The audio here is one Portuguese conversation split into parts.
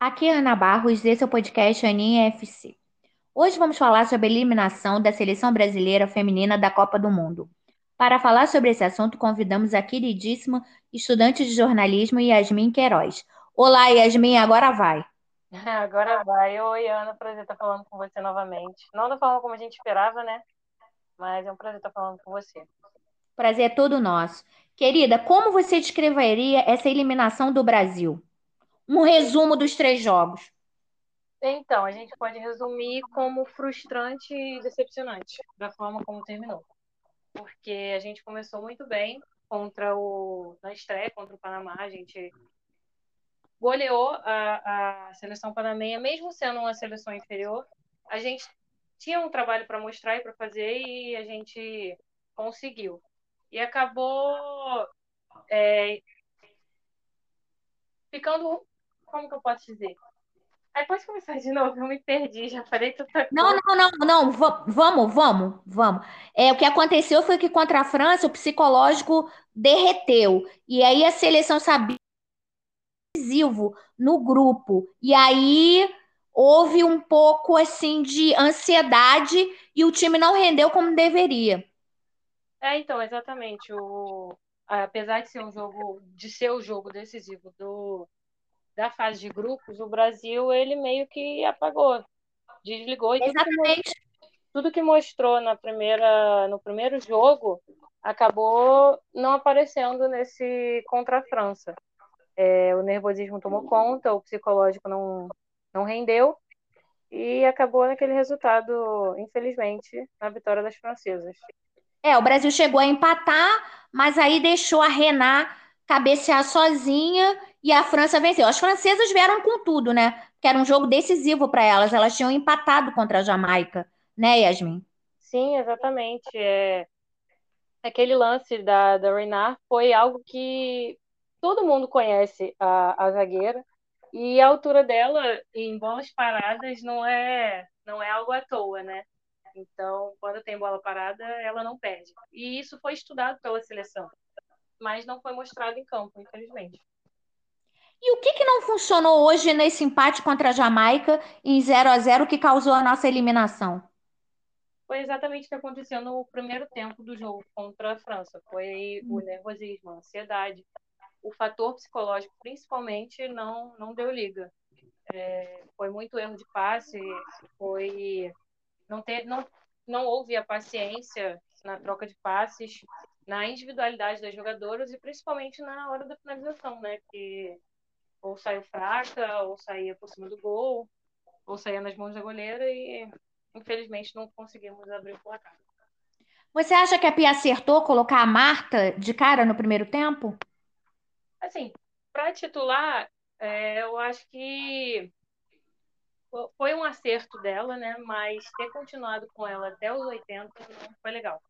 Aqui é Ana Barros, esse é o podcast Aninha FC. Hoje vamos falar sobre a eliminação da seleção brasileira feminina da Copa do Mundo. Para falar sobre esse assunto, convidamos a queridíssima estudante de jornalismo Yasmin Queiroz. Olá, Yasmin, agora vai. Agora vai. Oi, Ana, prazer estar falando com você novamente. Não da forma como a gente esperava, né? Mas é um prazer estar falando com você. Prazer é todo nosso. Querida, como você descreveria essa eliminação do Brasil? Um resumo dos três jogos. Então, a gente pode resumir como frustrante e decepcionante, da forma como terminou. Porque a gente começou muito bem contra o na estreia contra o Panamá, a gente goleou a, a seleção panamenha, mesmo sendo uma seleção inferior. A gente tinha um trabalho para mostrar e para fazer e a gente conseguiu. E acabou é, ficando, como que eu posso dizer? Aí pode começar de novo, eu me perdi, já falei tanta. Não, não, não, não, vamos, vamos, vamos. É, o que aconteceu foi que contra a França o psicológico derreteu. E aí a seleção sabia decisivo no grupo. E aí houve um pouco assim de ansiedade e o time não rendeu como deveria. É, então, exatamente. O, apesar de ser um jogo, de ser o jogo decisivo do, da fase de grupos, o Brasil ele meio que apagou, desligou e exatamente. Tudo, que, mostrou na primeira, no primeiro jogo acabou não aparecendo nesse contra a França. É, o nervosismo tomou conta, o psicológico não, não rendeu e acabou naquele resultado, infelizmente, na vitória das francesas. É, o Brasil chegou a empatar, mas aí deixou a Renat cabecear sozinha e a França venceu. As francesas vieram com tudo, né? Que era um jogo decisivo para elas. Elas tinham empatado contra a Jamaica, né, Yasmin? Sim, exatamente. É... Aquele lance da, da Renard foi algo que todo mundo conhece a, a zagueira e a altura dela em bolas paradas não é não é algo à toa, né? Então, quando tem bola parada, ela não perde. E isso foi estudado pela seleção, mas não foi mostrado em campo, infelizmente. E o que, que não funcionou hoje nesse empate contra a Jamaica em 0 a 0 que causou a nossa eliminação? Foi exatamente o que aconteceu no primeiro tempo do jogo contra a França. Foi o nervosismo, a ansiedade. O fator psicológico, principalmente, não, não deu liga. É, foi muito erro de passe, foi não, ter, não, não houve a paciência na troca de passes, na individualidade das jogadoras e principalmente na hora da finalização, né? Que ou saiu fraca, ou saía por cima do gol, ou saía nas mãos da goleira e infelizmente não conseguimos abrir o placar. Você acha que a Pia acertou colocar a Marta de cara no primeiro tempo? Assim, para titular, é, eu acho que foi um acerto dela, né? Mas ter continuado com ela até os 80 não foi legal.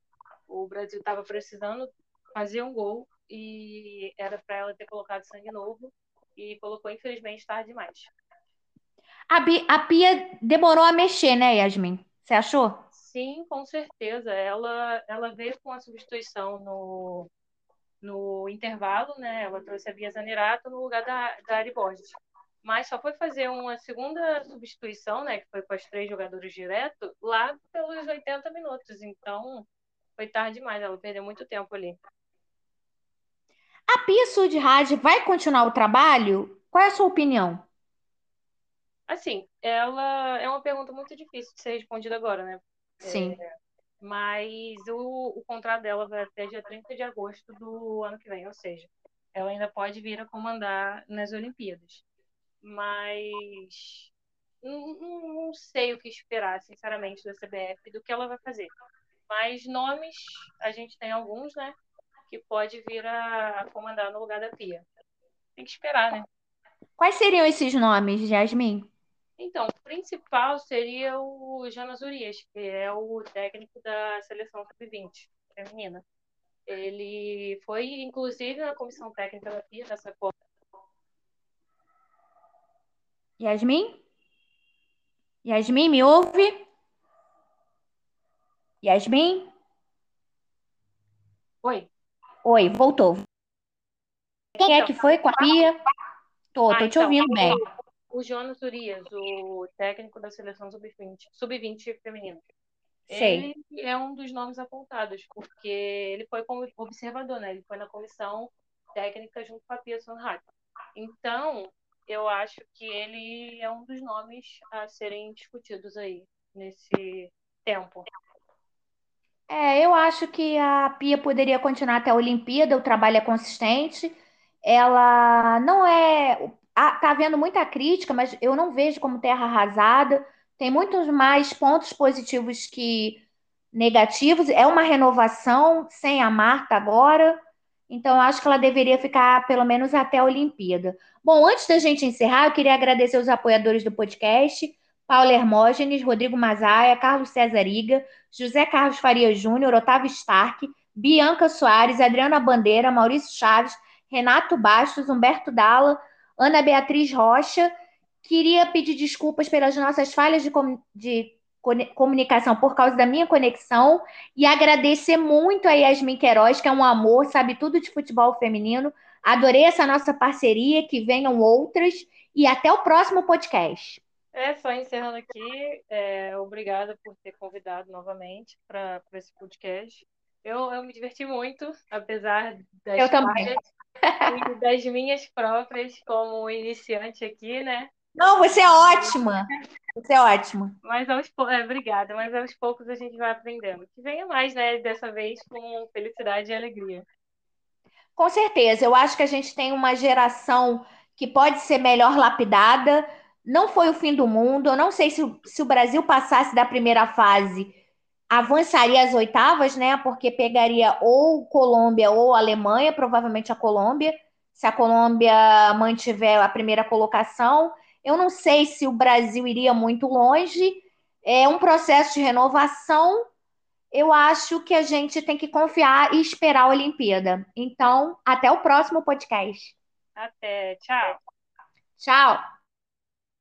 O Brasil estava precisando fazer um gol e era para ela ter colocado sangue novo e colocou, infelizmente, tarde demais. A, a Pia demorou a mexer, né, Yasmin? Você achou? Sim, com certeza. Ela, ela veio com a substituição no, no intervalo, né? Ela trouxe a Bia Zanerato no lugar da, da Ari Borges mas só foi fazer uma segunda substituição, né, que foi com as três jogadores direto, lá pelos 80 minutos. Então, foi tarde demais, ela perdeu muito tempo ali. A Pia Sudhad vai continuar o trabalho? Qual é a sua opinião? Assim, ela é uma pergunta muito difícil de ser respondida agora, né? Sim. É, mas o, o contrato dela vai até dia 30 de agosto do ano que vem, ou seja, ela ainda pode vir a comandar nas Olimpíadas mas não, não, sei o que esperar, sinceramente, da CBF, do que ela vai fazer. Mas nomes, a gente tem alguns, né? Que pode vir a comandar no lugar da Pia. Tem que esperar, né? Quais seriam esses nomes, Jasmine? Então, o principal seria o Jonas Urias, que é o técnico da seleção sub-20 feminina. Ele foi, inclusive, na comissão técnica da Pia nessa Copa Yasmin? Yasmin, me ouve? Yasmin? Oi. Oi, voltou. Quem é então, que foi com a Pia? Tô, ah, tô te então, ouvindo bem. o Jonas Urias, o técnico da seleção sub-20 sub-20 feminino. Sei. Ele é um dos nomes apontados, porque ele foi como observador, né? Ele foi na comissão técnica junto com a Pia Sonrat. Então, eu acho que ele é um dos nomes a serem discutidos aí nesse tempo. É, eu acho que a Pia poderia continuar até a Olimpíada, o trabalho é consistente. Ela não é. ah, Tá havendo muita crítica, mas eu não vejo como terra arrasada. Tem muitos mais pontos positivos que negativos. É uma renovação sem a Marta agora. Então, eu acho que ela deveria ficar pelo menos até a Olimpíada. Bom, antes da gente encerrar, eu queria agradecer os apoiadores do podcast. Paulo Hermógenes, Rodrigo Mazaia, Carlos César Iga, José Carlos Faria Júnior, Otávio Stark, Bianca Soares, Adriana Bandeira, Maurício Chaves, Renato Bastos, Humberto Dalla, Ana Beatriz Rocha. Queria pedir desculpas pelas nossas falhas de, com- de comunicação por causa da minha conexão e agradecer muito a Yasmin Queiroz, que é um amor, sabe tudo de futebol feminino. Adorei essa nossa parceria, que venham outras e até o próximo podcast. É, só encerrando aqui, é, obrigada por ter convidado novamente para esse podcast. Eu, eu me diverti muito, apesar das Eu também. das minhas próprias como iniciante aqui, né? Não, você é ótima. Você é ótima. Mas aos poucos, é, obrigada, mas aos poucos a gente vai aprendendo. Que venha mais, né? Dessa vez com felicidade e alegria. Com certeza, eu acho que a gente tem uma geração que pode ser melhor lapidada. Não foi o fim do mundo. Eu não sei se, o- se o Brasil passasse da primeira fase, avançaria às oitavas, né? Porque pegaria ou Colômbia ou Alemanha, provavelmente a Colômbia, se a Colômbia mantiver a primeira colocação. Eu não sei se o Brasil iria muito longe. É um processo de renovação. Eu acho que a gente tem que confiar e esperar a Olimpíada. Então, até o próximo podcast. Até, tchau. Tchau!